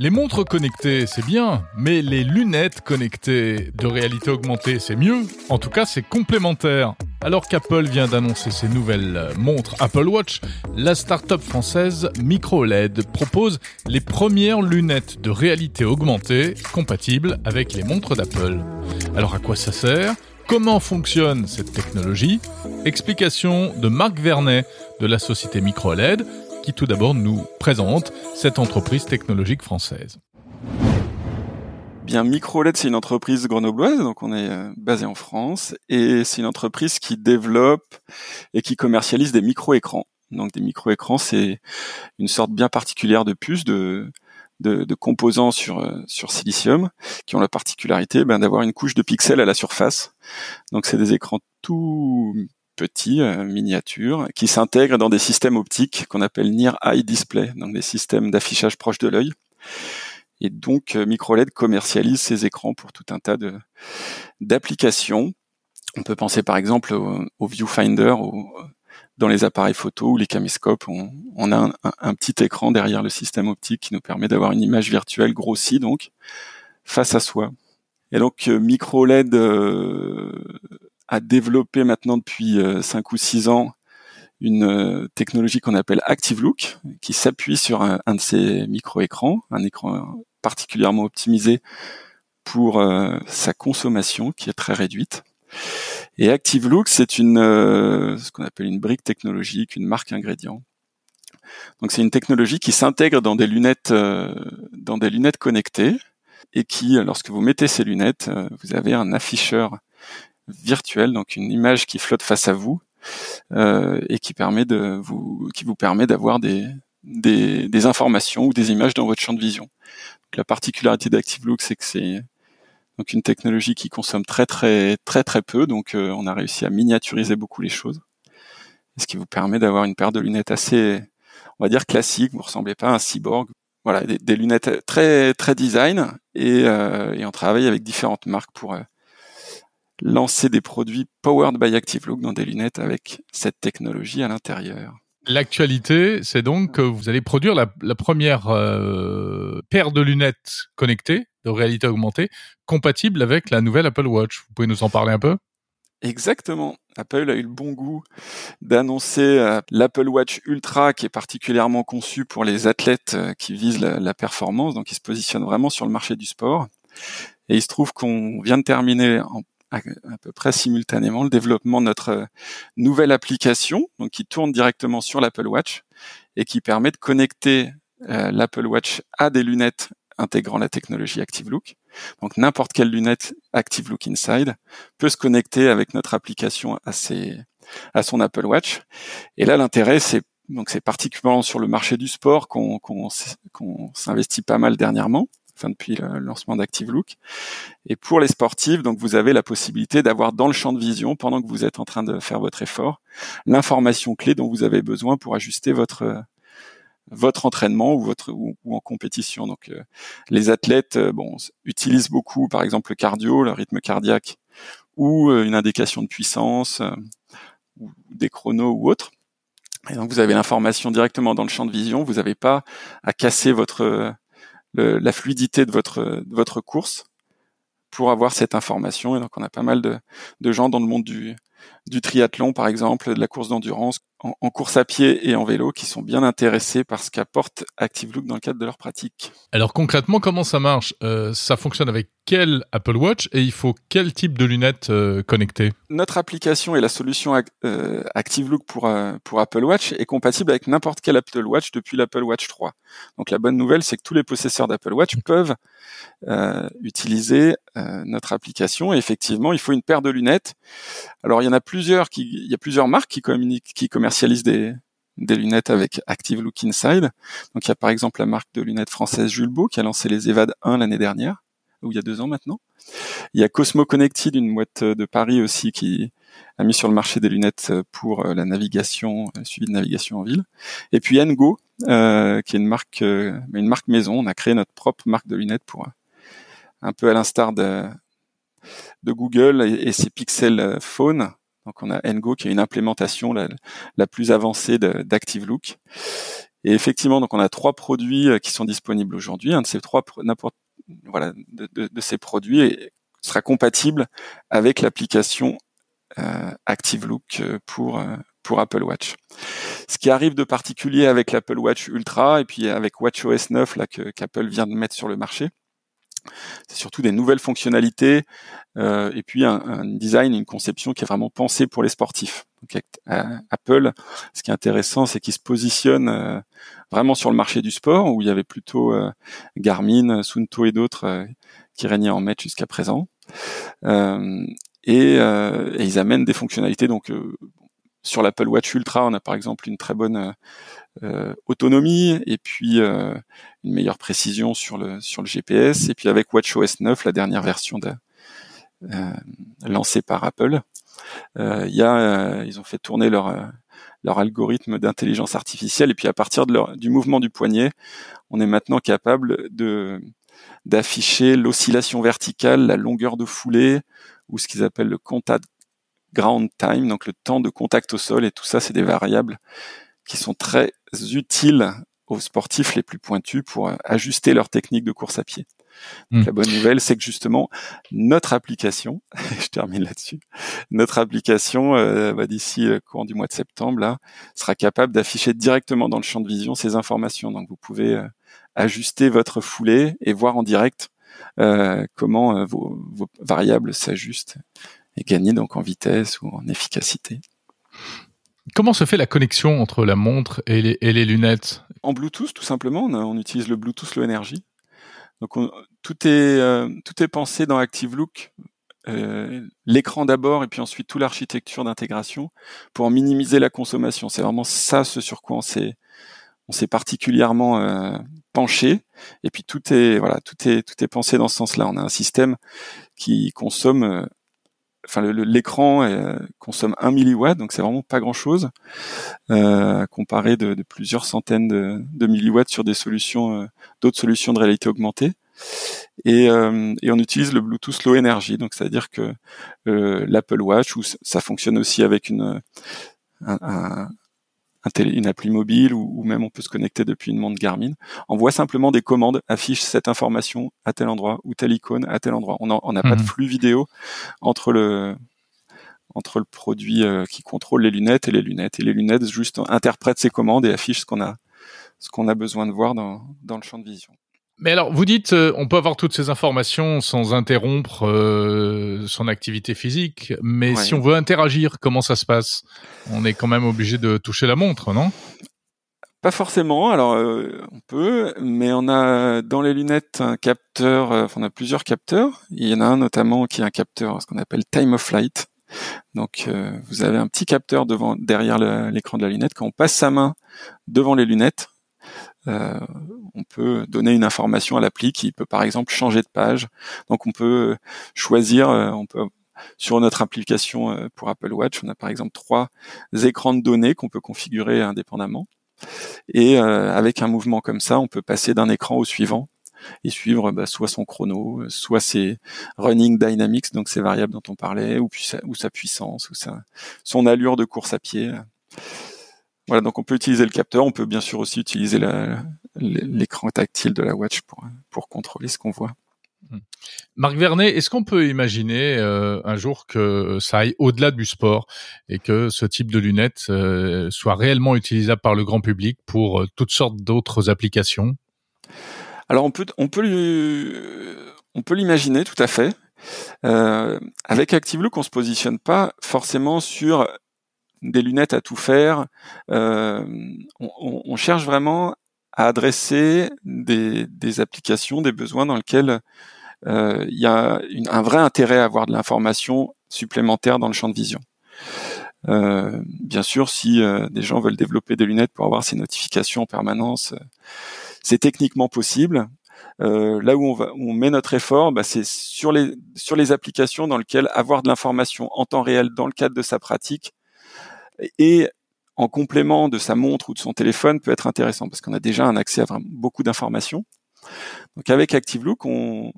Les montres connectées, c'est bien, mais les lunettes connectées de réalité augmentée, c'est mieux. En tout cas, c'est complémentaire. Alors qu'Apple vient d'annoncer ses nouvelles montres Apple Watch, la start-up française MicroLED propose les premières lunettes de réalité augmentée compatibles avec les montres d'Apple. Alors à quoi ça sert? Comment fonctionne cette technologie? Explication de Marc Vernet de la société MicroLED qui tout d'abord nous présente cette entreprise technologique française. Bien, MicroLED, c'est une entreprise grenobloise, donc on est euh, basé en France, et c'est une entreprise qui développe et qui commercialise des micro-écrans. Donc des micro-écrans, c'est une sorte bien particulière de puce, de, composants sur, euh, sur silicium, qui ont la particularité ben, d'avoir une couche de pixels à la surface. Donc c'est des écrans tout petits, euh, miniatures, qui s'intègrent dans des systèmes optiques qu'on appelle Near Eye Display, donc des systèmes d'affichage proche de l'œil. Et donc euh, MicroLED commercialise ces écrans pour tout un tas d'applications. On peut penser par exemple au, viewfinder, dans les appareils photo ou les caméscopes, on, a un, petit écran derrière le système optique qui nous permet d'avoir une image virtuelle grossie donc face à soi. Et donc euh, MicroLED a développé maintenant depuis 5 euh, ou 6 ans une euh, technologie qu'on appelle ActiveLook, qui s'appuie sur un, de ces micro-écrans, un écran particulièrement optimisé pour euh, sa consommation, qui est très réduite. Et ActiveLook, c'est une ce qu'on appelle une brique technologique, une marque ingrédient. Donc c'est une technologie qui s'intègre dans des lunettes dans des lunettes connectées et qui, lorsque vous mettez ces lunettes, vous avez un afficheur virtuelle, donc une image qui flotte face à vous euh, et qui permet de vous, qui vous permet d'avoir des, des, des, informations ou des images dans votre champ de vision. Donc, la particularité d'ActiveLook, c'est que c'est donc une technologie qui consomme très très très très peu, donc euh, on a réussi à miniaturiser beaucoup les choses, ce qui vous permet d'avoir une paire de lunettes assez, on va dire classique. Vous ressemblez pas à un cyborg. Voilà, des, des lunettes très très design et, euh, et on travaille avec différentes marques pour euh, lancer des produits powered by ActiveLook dans des lunettes avec cette technologie à l'intérieur. L'actualité, c'est donc que vous allez produire la, première euh, paire de lunettes connectées de réalité augmentée compatible avec la nouvelle Apple Watch. Vous pouvez nous en parler un peu? Exactement. Apple a eu le bon goût d'annoncer euh, l'Apple Watch Ultra qui est particulièrement conçu pour les athlètes euh, qui visent la, la performance, donc il se positionne vraiment sur le marché du sport. Et il se trouve qu'on vient de terminer en à, peu près simultanément le développement de notre euh, nouvelle application, donc qui tourne directement sur l'Apple Watch et qui permet de connecter euh, l'Apple Watch à des lunettes intégrant la technologie ActiveLook. Donc n'importe quelle lunette ActiveLook Inside peut se connecter avec notre application à, ses, son Apple Watch. Et là, l'intérêt, c'est donc c'est particulièrement sur le marché du sport qu'on s'investit pas mal dernièrement depuis le lancement d'ActiveLook. Et pour les sportifs, donc vous avez la possibilité d'avoir dans le champ de vision, pendant que vous êtes en train de faire votre effort, l'information clé dont vous avez besoin pour ajuster votre votre entraînement ou votre ou, en compétition. Donc euh, les athlètes euh, bon utilisent beaucoup par exemple le cardio, le rythme cardiaque ou euh, une indication de puissance des chronos ou autres. Et donc vous avez l'information directement dans le champ de vision, vous n'avez pas à casser votre la fluidité de votre, votre course pour avoir cette information. Et donc, on a pas mal de, de gens dans le monde du, du triathlon, par exemple, de la course d'endurance, en, course à pied et en vélo, qui sont bien intéressés par ce qu'apporte ActiveLook dans le cadre de leur pratique. Alors concrètement, comment ça marche? Euh, Ça fonctionne avec quel Apple Watch et il faut quel type de lunettes euh, connectées? Notre application et la solution euh, ActiveLook pour, pour Apple Watch est compatible avec n'importe quel Apple Watch depuis l'Apple Watch 3. Donc la bonne nouvelle, c'est que tous les possesseurs d'Apple Watch peuvent utiliser notre application. Effectivement, il faut une paire de lunettes. Alors il y en a plusieurs qui, il y a plusieurs marques qui communiquent, commercialisent des, lunettes avec Active Look Inside. Donc il y a par exemple la marque de lunettes française Jules Beau qui a lancé les Evad 1 l'année dernière, ou il y a deux ans maintenant. Il y a Cosmo Connected, une boîte de Paris aussi qui a mis sur le marché des lunettes pour euh, la navigation, euh, suivi de navigation en ville. Et puis Engo, euh, qui est une marque, une marque maison. On a créé notre propre marque de lunettes pour un peu à l'instar de, de Google et, ses Pixel Phone donc on a Ngo qui est une implémentation la, plus avancée d'ActiveLook. Et effectivement, donc on a trois produits qui sont disponibles aujourd'hui. Un de ces trois, n'importe voilà, de, ces produits sera compatible avec l'application euh, ActiveLook pour pour Apple Watch. Ce qui arrive de particulier avec l'Apple Watch Ultra et puis avec WatchOS 9 là que qu'Apple vient de mettre sur le marché, c'est surtout des nouvelles fonctionnalités euh, et puis un, un, design, une conception qui est vraiment pensée pour les sportifs. Donc, Apple, ce qui est intéressant, c'est qu'il se positionne euh, vraiment sur le marché du sport où il y avait plutôt euh, Garmin, Sunto et d'autres euh, qui régnaient en maître jusqu'à présent. Et, et, ils amènent des fonctionnalités donc sur l'Apple Watch Ultra, on a par exemple une très bonne euh, autonomie et puis euh, une meilleure précision sur le sur le GPS. Et puis avec WatchOS 9, la dernière version euh, lancée par Apple, y a, ils ont fait tourner leur leur algorithme d'intelligence artificielle. Et puis à partir du mouvement du poignet, on est maintenant capable de d'afficher l'oscillation verticale, la longueur de foulée ou ce qu'ils appellent le contact ground time, donc le temps de contact au sol, et tout ça, c'est des variables qui sont très utiles aux sportifs les plus pointus pour euh, ajuster leur technique de course à pied. Hmm. La bonne nouvelle, c'est que justement notre application, je termine là-dessus, notre application euh, bah, d'ici le courant du mois de septembre là, sera capable d'afficher directement dans le champ de vision ces informations. Donc vous pouvez euh, ajuster votre foulée et voir en direct comment vos, vos variables s'ajustent et gagner donc en vitesse ou en efficacité. Comment se fait la connexion entre la montre et les, lunettes? En Bluetooth, tout simplement. On, utilise le Bluetooth Low Energy. Donc tout est euh, tout est pensé dans ActiveLook, euh, l'écran d'abord et puis ensuite toute l'architecture d'intégration pour minimiser la consommation. C'est vraiment ça ce sur quoi on s'est on s'est particulièrement euh, penché. Et puis tout est voilà tout est tout est pensé dans ce sens-là. On a un système qui consomme enfin l'écran euh, consomme 1 milliwatt, donc c'est vraiment pas grand chose euh, comparé de, plusieurs centaines de, milliwatts sur des solutions, euh, d'autres solutions de réalité augmentée. Et, euh, et, on utilise le Bluetooth Low Energy, donc c'est-à-dire que l'Apple Watch, où ça fonctionne aussi avec une, un, une appli mobile ou, même on peut se connecter depuis une montre Garmin, envoie simplement des commandes, affiche cette information à tel endroit ou telle icône à tel endroit. On n'a pas de mhm. flux vidéo entre le entre le produit euh, qui contrôle les lunettes et les lunettes. Et les lunettes juste interprètent ces commandes et affichent ce qu'on a ce qu'on a besoin de voir dans, dans le champ de vision. Mais alors, vous dites, euh, on peut avoir toutes ces informations sans interrompre euh, son activité physique, mais si on veut interagir, comment ça se passe? On est quand même obligé de toucher la montre, non? Pas forcément. Alors, euh, on peut, mais on a dans les lunettes un capteur. Enfin, on a plusieurs capteurs. Il y en a un notamment qui est un capteur, ce qu'on appelle time of flight. Donc, vous avez un petit capteur devant, derrière l'écran de la lunette. Quand on passe sa main devant les lunettes, euh, on peut donner une information à l'appli qui peut par exemple changer de page. Donc on peut choisir, euh, on peut sur notre application euh, pour Apple Watch, on a par exemple trois écrans de données qu'on peut configurer indépendamment. Et avec un mouvement comme ça, on peut passer d'un écran au suivant et suivre bah, soit son chrono, soit ses running dynamics, donc ces variables dont on parlait, ou, sa, puissance, ou son allure de course à pied. Voilà, donc on peut utiliser le capteur, on peut bien sûr aussi utiliser l'écran tactile de la watch pour, pour contrôler ce qu'on voit. Hmm. Marc Vernet, est-ce qu'on peut imaginer euh, un jour que ça aille au-delà du sport et que ce type de lunettes euh, soit réellement utilisable par le grand public pour euh, toutes sortes d'autres applications? Alors on peut on peut on peut l'imaginer tout à fait. avec ActiveLook, on se positionne pas forcément sur des lunettes à tout faire. Euh, on, cherche vraiment à adresser des, applications, des besoins dans lesquels euh, il y a un vrai intérêt à avoir de l'information supplémentaire dans le champ de vision. Euh, bien sûr, si des gens veulent développer des lunettes pour avoir ces notifications en permanence, c'est techniquement possible. Là où on, va, où on met notre effort, bah, c'est sur les sur les applications dans lesquelles avoir de l'information en temps réel dans le cadre de sa pratique et en complément de sa montre ou de son téléphone peut être intéressant parce qu'on a déjà un accès à beaucoup d'informations. Donc avec ActiveLook, on,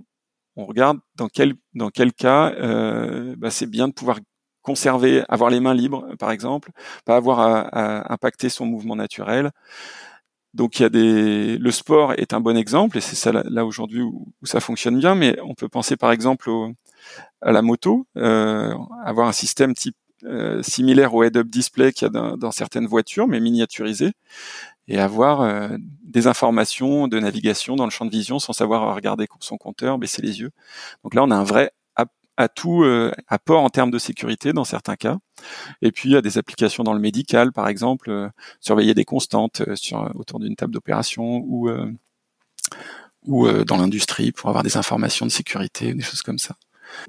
on regarde dans quel dans quel cas euh, bah c'est bien de pouvoir conserver, avoir les mains libres par exemple, pas avoir à, impacter son mouvement naturel Donc il y a des, le sport est un bon exemple et c'est ça là, aujourd'hui où, ça fonctionne bien. Mais on peut penser par exemple à la moto, euh, avoir un système type euh, similaire au head-up display qu'il y a dans, certaines voitures, mais miniaturisé, et avoir euh, des informations de navigation dans le champ de vision sans savoir regarder son compteur, baisser les yeux. Donc là, on a un vrai atout, euh, apport en termes de sécurité dans certains cas. Et puis il y a des applications dans le médical, par exemple, euh, surveiller des constantes sur, autour d'une table d'opération ou ou dans l'industrie pour avoir des informations de sécurité, des choses comme ça.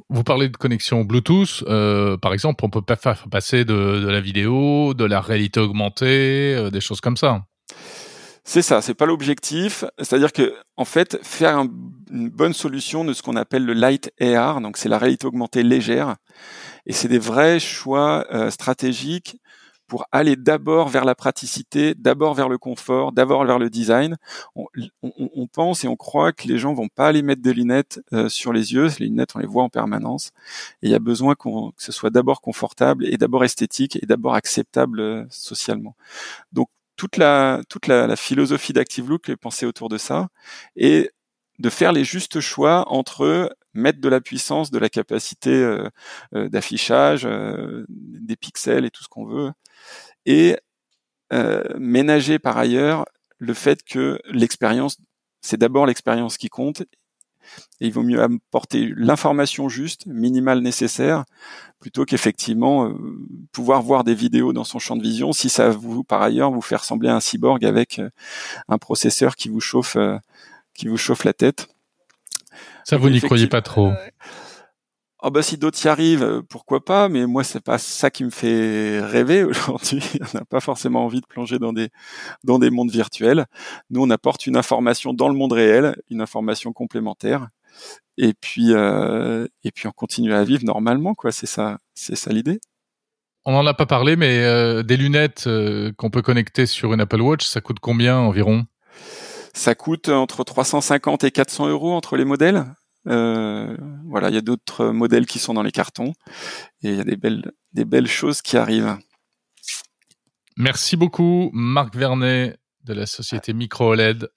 Vous parlez de connexion Bluetooth, euh, par exemple, on peut pas faire passer de, de, la vidéo, de la réalité augmentée, euh, des choses comme ça. C'est ça, c'est pas l'objectif. C'est-à-dire que, en fait, faire une bonne solution de ce qu'on appelle le light AR, donc c'est la réalité augmentée légère, et c'est des vrais choix euh, stratégiques pour aller d'abord vers la praticité, d'abord vers le confort, d'abord vers le design. On, pense et on croit que les gens vont pas aller mettre des lunettes euh, sur les yeux. Les lunettes, on les voit en permanence. Il y a besoin que ce soit d'abord confortable et d'abord esthétique et d'abord acceptable euh, socialement. Donc toute la toute la, philosophie d'Active Look est pensée autour de ça et de faire les justes choix entre mettre de la puissance, de la capacité euh, d'affichage, des pixels et tout ce qu'on veut, et euh, ménager par ailleurs le fait que l'expérience, c'est d'abord l'expérience qui compte, et il vaut mieux apporter l'information juste, minimale nécessaire, plutôt qu'effectivement euh, pouvoir voir des vidéos dans son champ de vision si ça vous par ailleurs vous fait ressembler à un cyborg avec euh, un processeur qui vous chauffe qui vous chauffe la tête. Ça vous n'y croyez pas trop oh bah si d'autres y arrivent, euh, pourquoi pas, mais moi c'est pas ça qui me fait rêver aujourd'hui. on n'a pas forcément envie de plonger dans des dans des mondes virtuels. Nous on apporte une information dans le monde réel, une information complémentaire, et puis euh, et puis on continue à vivre normalement quoi. C'est ça, c'est ça l'idée. On n'en a pas parlé, mais euh, des lunettes qu'on peut connecter sur une Apple Watch, ça coûte combien environ? Ça coûte entre 350 et 400 euros entre les modèles. Euh, voilà, il y a d'autres modèles qui sont dans les cartons et il y a des belles, des belles choses qui arrivent. Merci beaucoup, Marc Vernet de la société Micro OLED.